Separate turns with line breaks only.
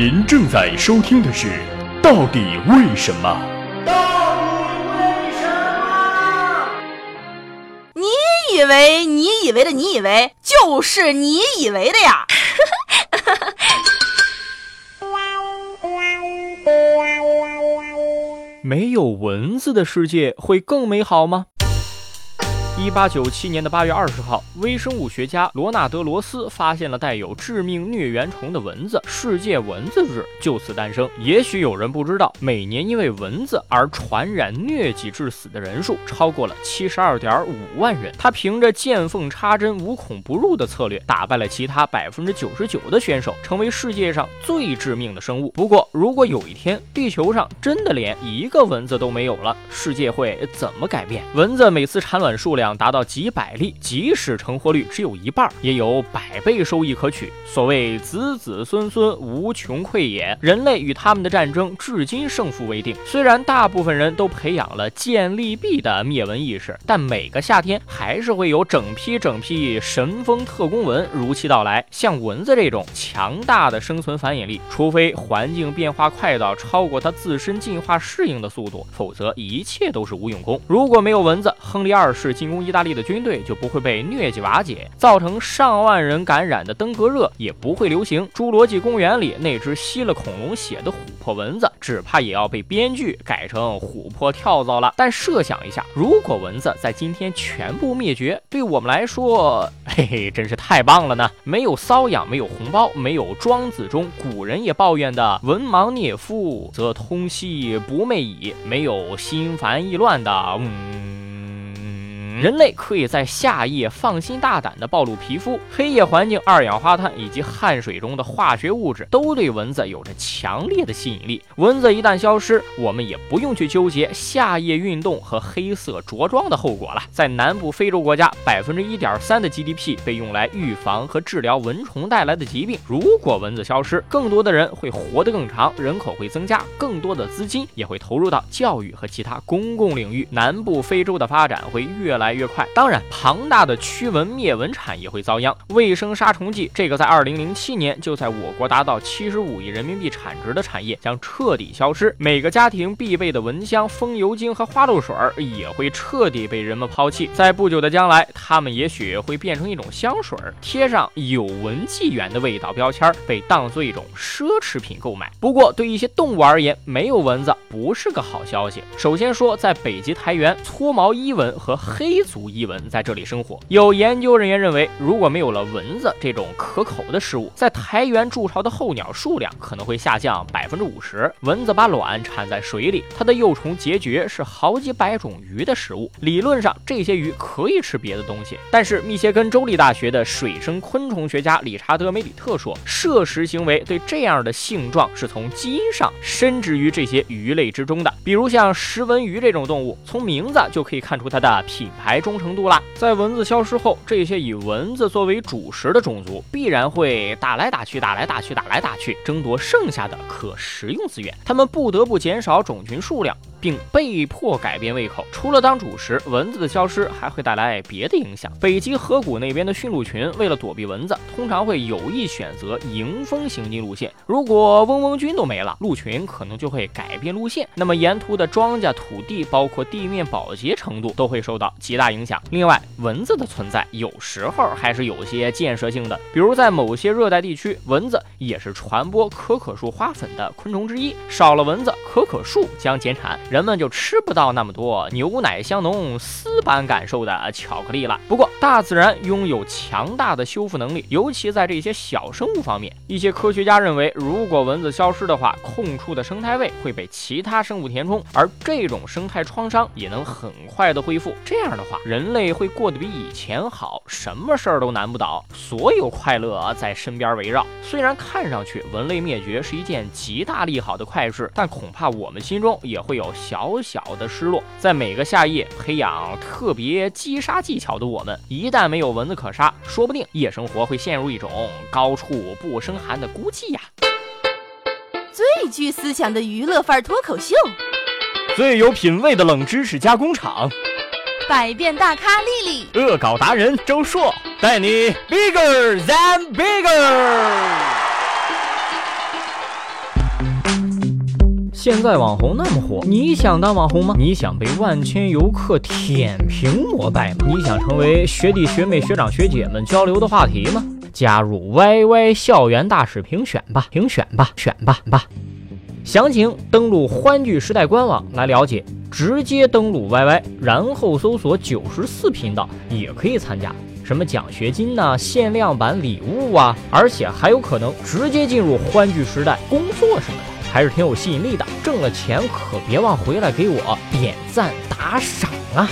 您正在收听的是《到底为什么》。
到底为什么？
你以为你以为的你以为就是你以为的呀？
没有蚊子的世界会更美好吗？一八九七年的八月二十号，微生物学家罗纳德·罗斯发现了带有致命疟原虫的蚊子，世界蚊子日就此诞生。也许有人不知道，每年因为蚊子而传染疟疾致死的人数超过了七十二点五万人。他凭着见缝插针、无孔不入的策略，打败了其他百分之九十九的选手，成为世界上最致命的生物。不过，如果有一天地球上真的连一个蚊子都没有了，世界会怎么改变？蚊子每次产卵数量。达到几百例，即使成活率只有一半，也有百倍收益可取。所谓子子孙孙无穷匮也。人类与他们的战争至今胜负未定。虽然大部分人都培养了建立币的灭蚊意识，但每个夏天还是会有整批整批神风特工蚊如期到来。像蚊子这种强大的生存繁衍力，除非环境变化快到超过它自身进化适应的速度，否则一切都是无用功。如果没有蚊子，亨利二世进攻。意大利的军队就不会被疟疾瓦解，造成上万人感染的登革热也不会流行。侏罗纪公园里那只吸了恐龙血的琥珀蚊子，只怕也要被编剧改成琥珀跳蚤了。但设想一下，如果蚊子在今天全部灭绝，对我们来说，嘿嘿，真是太棒了呢！没有瘙痒，没有红包，没有庄子中古人也抱怨的“文盲孽夫，则通夕不寐矣”，没有心烦意乱的“嗯”。人类可以在夏夜放心大胆地暴露皮肤，黑夜环境、二氧化碳以及汗水中的化学物质都对蚊子有着强烈的吸引力。蚊子一旦消失，我们也不用去纠结夏夜运动和黑色着装的后果了。在南部非洲国家，百分之一点三的 GDP 被用来预防和治疗蚊虫带来的疾病。如果蚊子消失，更多的人会活得更长，人口会增加，更多的资金也会投入到教育和其他公共领域。南部非洲的发展会越来。越快，当然，庞大的驱蚊灭蚊产业会遭殃。卫生杀虫剂这个在二零零七年就在我国达到七十五亿人民币产值的产业将彻底消失。每个家庭必备的蚊香、风油精和花露水也会彻底被人们抛弃。在不久的将来，它们也许会变成一种香水，贴上“有蚊纪元”的味道标签，被当做一种奢侈品购买。不过，对一些动物而言，没有蚊子不是个好消息。首先说，在北极苔原，搓毛伊蚊和黑。族伊蚊在这里生活。有研究人员认为，如果没有了蚊子这种可口的食物，在苔原筑巢的候鸟数量可能会下降百分之五十。蚊子把卵产在水里，它的幼虫孑孓是好几百种鱼的食物。理论上，这些鱼可以吃别的东西。但是，密歇根州立大学的水生昆虫学家理查德·梅里特说，摄食行为对这样的性状是从基因上深植于这些鱼类之中的。比如像食蚊鱼这种动物，从名字就可以看出它的品牌。忠诚度啦。在蚊子消失后，这些以蚊子作为主食的种族必然会打来打去，打来打去，打来打去，争夺剩下的可食用资源。他们不得不减少种群数量。并被迫改变胃口。除了当主食，蚊子的消失还会带来别的影响。北极河谷那边的驯鹿群为了躲避蚊子，通常会有意选择迎风行进路线。如果嗡嗡军都没了，鹿群可能就会改变路线，那么沿途的庄稼、土地，包括地面保洁程度都会受到极大影响。另外，蚊子的存在有时候还是有些建设性的，比如在某些热带地区，蚊子也是传播可可树花粉的昆虫之一。少了蚊子，可可树将减产。人们就吃不到那么多牛奶香浓、丝般感受的巧克力了。不过，大自然拥有强大的修复能力，尤其在这些小生物方面。一些科学家认为，如果蚊子消失的话，空出的生态位会被其他生物填充，而这种生态创伤也能很快的恢复。这样的话，人类会过得比以前好，什么事儿都难不倒，所有快乐在身边围绕。虽然看上去蚊类灭绝是一件极大利好的快事，但恐怕我们心中也会有。小小的失落，在每个夏夜培养特别击杀技巧的我们，一旦没有蚊子可杀，说不定夜生活会陷入一种高处不胜寒的孤寂呀。
最具思想的娱乐范儿脱口秀，
最有品味的冷知识加工厂，
百变大咖丽丽，
恶搞达人周硕，带你 bigger than bigger。现在网红那么火，你想当网红吗？你想被万千游客舔屏膜拜吗？你想成为学弟学妹学长学姐们交流的话题吗？加入 YY 校园大使评选吧，评选吧，选吧吧。详情登录欢聚时代官网来了解，直接登录 YY，然后搜索九十四频道也可以参加。什么奖学金呐、限量版礼物啊，而且还有可能直接进入欢聚时代工作什么的，还是挺有吸引力的。挣了钱可别忘回来给我点赞打赏啊！